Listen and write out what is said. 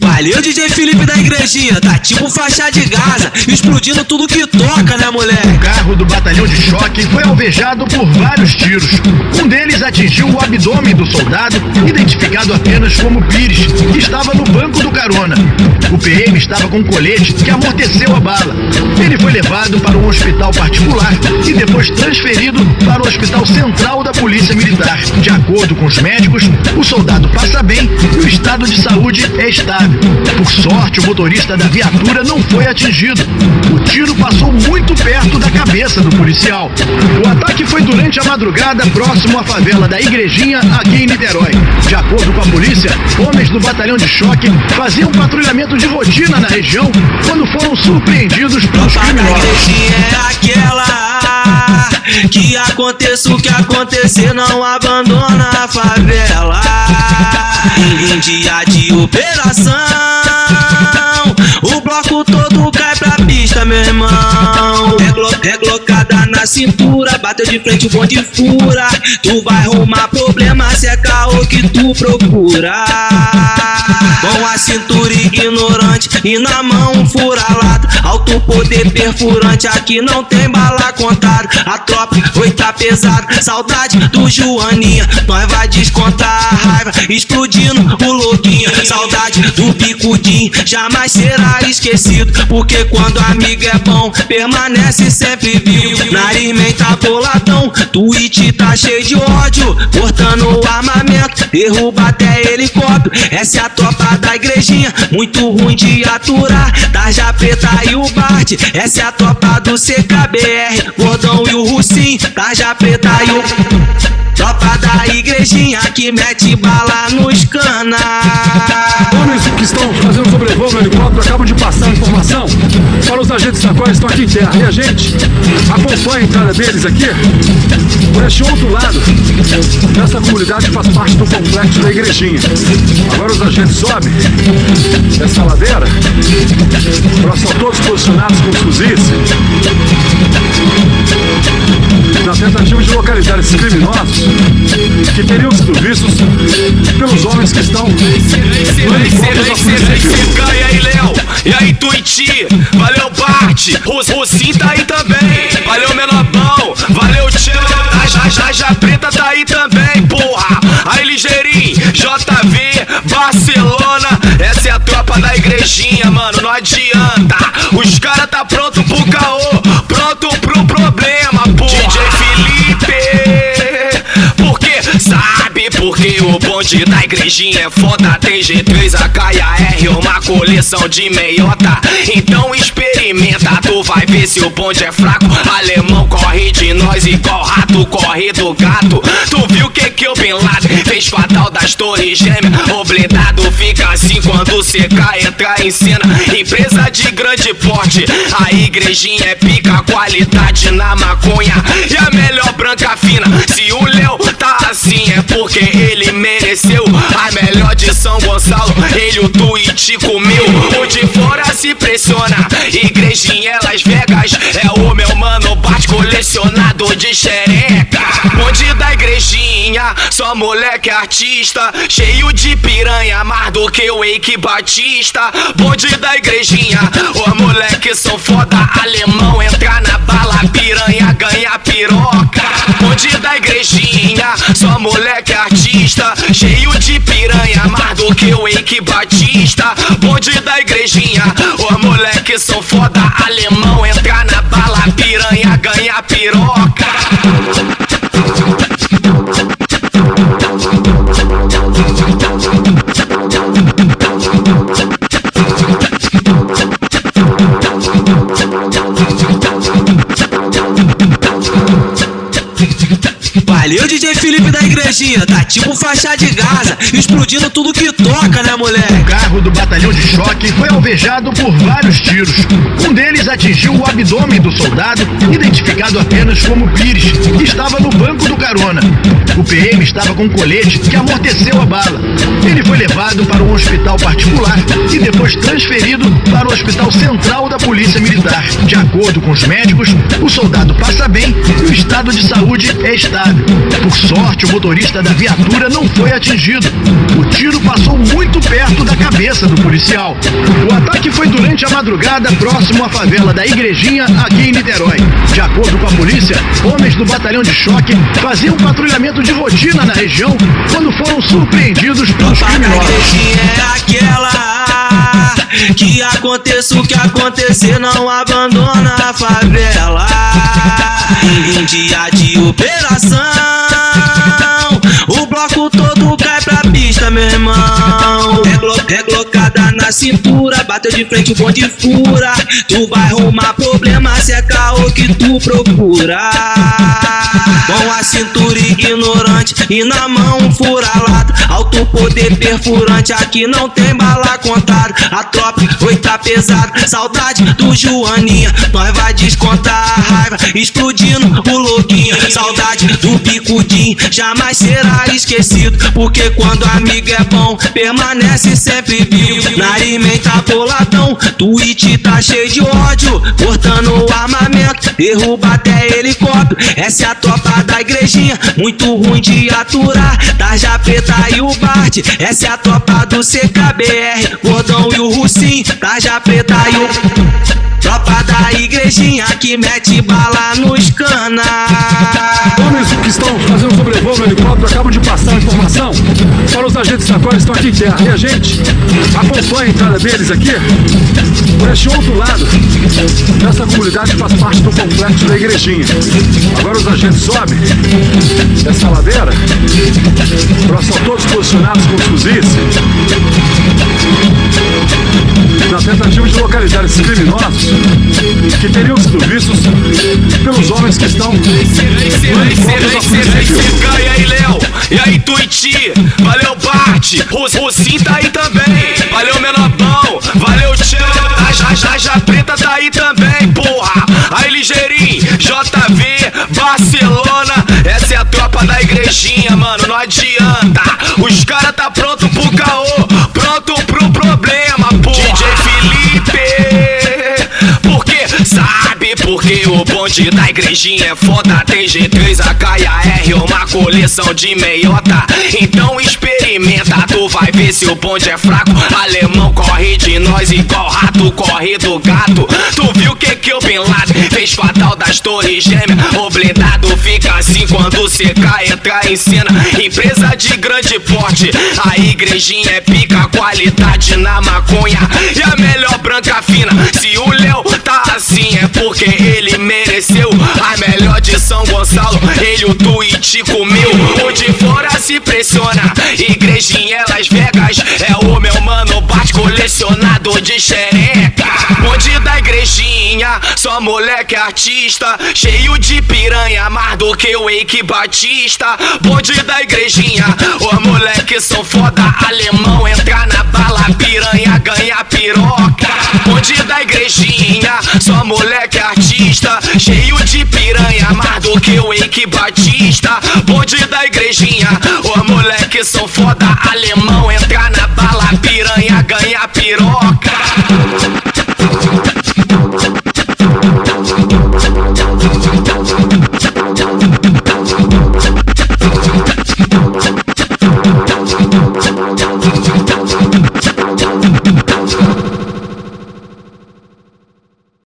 Valeu, DJ Felipe da igrejinha, tá tipo faixa de Gaza, explodindo tudo que toca, né, moleque? O carro do batalhão de choque foi alvejado por vários tiros. Um deles atingiu o abdômen do soldado, identificado apenas como Pires, que estava no banco do carona. O PM estava com um colete que amorteceu a bala. Ele foi levado para um hospital particular e depois transferido para o Hospital Central da Polícia Militar. De acordo com os médicos, o soldado passa bem e o estado de saúde é estável. Por sorte, o motorista da viatura não foi atingido. O tiro passou muito perto da cabeça do policial. O ataque foi durante a madrugada próximo à favela da Igrejinha, aqui em Niterói. De acordo com a polícia, homens do batalhão de choque faziam patrulhamento de rotina na região quando foram surpreendidos pelos criminosos. é aquela que aconteça o que acontecer, não abandona a favela. Em dia de operação, o bloco todo cai pra pista, meu irmão. É, glo é glocada na cintura, bateu de frente o bonde fura. Tu vai arrumar problema se é caô que tu procura. Com a cintura ignorante e na mão um fura-lata. Alto poder perfurante, aqui não tem bala contada. Tropa foi tá pesada, saudade do Joaninha. Nós vai descontar a raiva, explodindo o louquinho. Saudade do picudinho, jamais será esquecido. Porque quando amigo é bom, permanece sempre vivo. Nariz tá boladão, tweet tá cheio de ódio. Cortando o armamento, derruba até helicóptero. Essa é a tropa da igrejinha, muito ruim de aturar. Da Japeta e o Bart, essa é a tropa do CKBR. Gordão e o Russim, da Japeta e o. Tropa da igrejinha que mete bala nos cana. Homens que estão fazendo sobrevoo no helicóptero acabam de passar a informação para os agentes da qual estão aqui em terra. E a gente acompanha a entrada deles aqui por este outro lado dessa comunidade que faz parte do complexo da igrejinha. Agora os agentes sobem essa ladeira, elas todos posicionados com os fuzis na tentativa de localizar esses criminosos que teriam sido vistos pelos homens que estão. E aí, Léo? E aí, Tuiti? Valeu, Bart. Rocinho tá aí também. Valeu, Menobão. Valeu, Tchan. A Já, Já Preta tá aí também, porra. Aí, Ligeirinho, JV, Barcelona. Essa é a tropa da igrejinha, mano. Não adianta. Da igrejinha é foda. Tem G3, AK e AR, uma coleção de meiota. Então experimenta, tu vai ver se o bonde é fraco. Alemão corre de nós igual rato, corre do gato. Tu viu que que o Bin Laden fez com a tal das torres gêmeas? O blindado fica assim quando CK entrar em cena. Empresa de grande porte, a igrejinha é pica, qualidade na maconha. E a melhor branca fina, se o Léo tá assim é porque. De São Gonçalo, ele o tweet comeu. O de fora se pressiona, igrejinha Las Vegas. É o meu mano bate colecionador de xereca. Bonde da igrejinha, só moleque artista. Cheio de piranha, mais do que o Eike Batista. Bonde da igrejinha, os moleques são foda. Alemão entrar na bala, piranha ganha piroca. Bonde da igrejinha, só moleque artista. Cheio que o Eike Batista. Bonde da igrejinha, os moleques são foda. Alemão entrar na bala, piranha ganha piroca. Valeu, DJ Felipe da igrejinha, tá tipo faixa de Gaza, explodindo tudo que toca, né, O moleque? carro do batalhão de choque foi alvejado por vários tiros. Um deles atingiu o abdômen do soldado, identificado apenas como Pires, que estava no banco do carona. O PM estava com um colete que amorteceu a bala. Ele foi levado para um hospital particular e depois transferido para o Hospital Central da Polícia Militar. De acordo com os médicos, o soldado passa bem e o estado de saúde é estável. Por sorte, o motorista da viatura não foi atingido. O tiro passou muito perto da cabeça cabeça do policial. O ataque foi durante a madrugada próximo à favela da Igrejinha, aqui em Niterói. De acordo com a polícia, homens do batalhão de choque faziam patrulhamento de rotina na região quando foram surpreendidos pelos criminosos. É que aconteça o que acontecer, não abandona a favela. Em dia de operação, o bloco todo cai pra pista, meu irmão. Reglo- Reglocada cintura, bateu de frente, o bonde fura. Tu vai arrumar problema se é caô que tu procura. Com a cintura ignorante e na mão um fura-lata. Alto poder perfurante, aqui não tem bala contada. A tropa oi tá pesado, saudade do Joaninha. Nós vai descontar a raiva, explodindo o louquinho. Saudade do picudinho, jamais será esquecido. Porque quando amigo é bom, permanece sempre vivo. Tá boladão, tweet tá cheio de ódio. Cortando o armamento, derruba até helicóptero. Essa é a tropa da igrejinha, muito ruim de aturar. Da Japeta e o Bart, essa é a tropa do CKBR. Gordão e o Russim, da Japeta e o. Tropa da igrejinha que mete bala nos cana. Estão fazendo sobrevoo no helicóptero acabam de passar a informação para os agentes da qual estão aqui em terra. E a gente acompanha a entrada deles aqui por este outro lado. Essa comunidade faz parte do complexo da igrejinha. Agora os agentes sobem essa ladeira. Agora são todos posicionados com os fuzis. Na tentativa de localizar esses criminosos que teriam sido vistos pelos homens que estão Tuiti? Valeu, Bart. O, o Sim tá aí também. Valeu, Menopão. Valeu, Tchê. A já, já preta tá aí também, porra. Aí, Ligeirinho. JV, Barcelona. Essa é a tropa da igrejinha, mano. Não adianta. Os cara tá pronto pro caô. Pronto pro problema, porra. DJ Felipe. Porque sabe porque o bonde da igrejinha é foda Tem G3, AK e AR, uma coleção de meiota. Então experimenta, tu vai ver se o bonde é fraco. Alemão corre de nós igual rato corre do gato. Tu viu que que o Bin Laden fez fatal das torres gêmeas? O blindado fica assim quando cê cai, entra em cena. Empresa de grande porte, a igrejinha é pica Qualidade na maconha. E a melhor branca fina Se o Léo tá assim é porque ele mereceu A melhor de São Gonçalo, ele o tweet comeu. O de fora se pressiona, igrejinha Las Vegas É o meu mano bate colecionador de xereca. Bonde da igrejinha, só moleque artista. Cheio de piranha, mais do que o Eike Batista. Bonde da igrejinha, os moleques são foda. Alemão entra na bala, piranha ganha piroca. Bonde da igrejinha, só moleque artista Cheio de piranha, mais do que o Eike Batista Bonde da igrejinha, os moleques são foda Alemão entra na bala, piranha ganha piroca